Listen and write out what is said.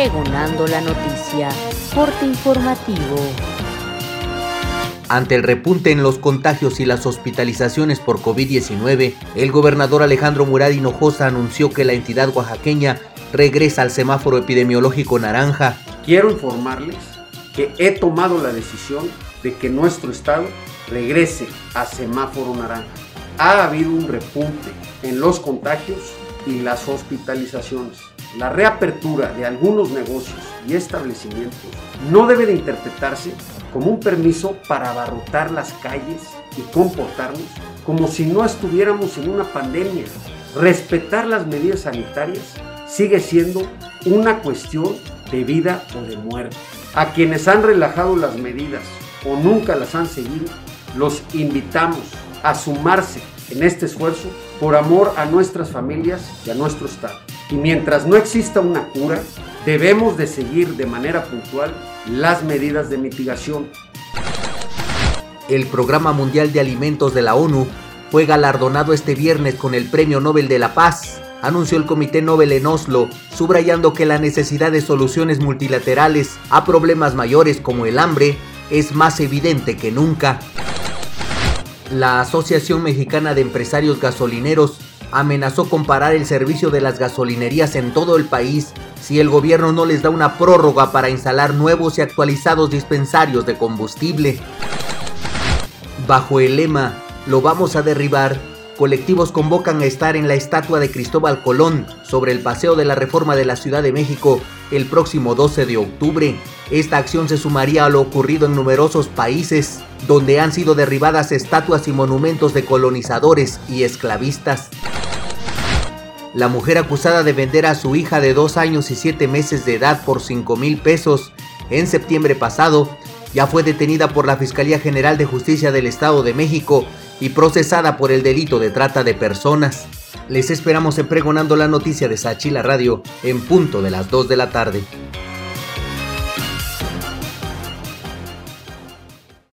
pregonando la noticia. Corte informativo. Ante el repunte en los contagios y las hospitalizaciones por COVID-19, el gobernador Alejandro Murad Hinojosa anunció que la entidad oaxaqueña regresa al semáforo epidemiológico naranja. Quiero informarles que he tomado la decisión de que nuestro estado regrese a semáforo naranja. Ha habido un repunte en los contagios y las hospitalizaciones. La reapertura de algunos negocios y establecimientos no debe de interpretarse como un permiso para abarrotar las calles y comportarnos como si no estuviéramos en una pandemia. Respetar las medidas sanitarias sigue siendo una cuestión de vida o de muerte. A quienes han relajado las medidas o nunca las han seguido, los invitamos a sumarse en este esfuerzo por amor a nuestras familias y a nuestro Estado. Y mientras no exista una cura, debemos de seguir de manera puntual las medidas de mitigación. El Programa Mundial de Alimentos de la ONU fue galardonado este viernes con el Premio Nobel de la Paz, anunció el Comité Nobel en Oslo, subrayando que la necesidad de soluciones multilaterales a problemas mayores como el hambre es más evidente que nunca. La Asociación Mexicana de Empresarios Gasolineros amenazó con parar el servicio de las gasolinerías en todo el país si el gobierno no les da una prórroga para instalar nuevos y actualizados dispensarios de combustible. Bajo el lema Lo vamos a derribar, colectivos convocan a estar en la estatua de Cristóbal Colón sobre el Paseo de la Reforma de la Ciudad de México el próximo 12 de octubre. Esta acción se sumaría a lo ocurrido en numerosos países, donde han sido derribadas estatuas y monumentos de colonizadores y esclavistas. La mujer acusada de vender a su hija de dos años y siete meses de edad por 5 mil pesos en septiembre pasado ya fue detenida por la Fiscalía General de Justicia del Estado de México y procesada por el delito de trata de personas. Les esperamos en Pregonando la Noticia de Sachila Radio en punto de las 2 de la tarde.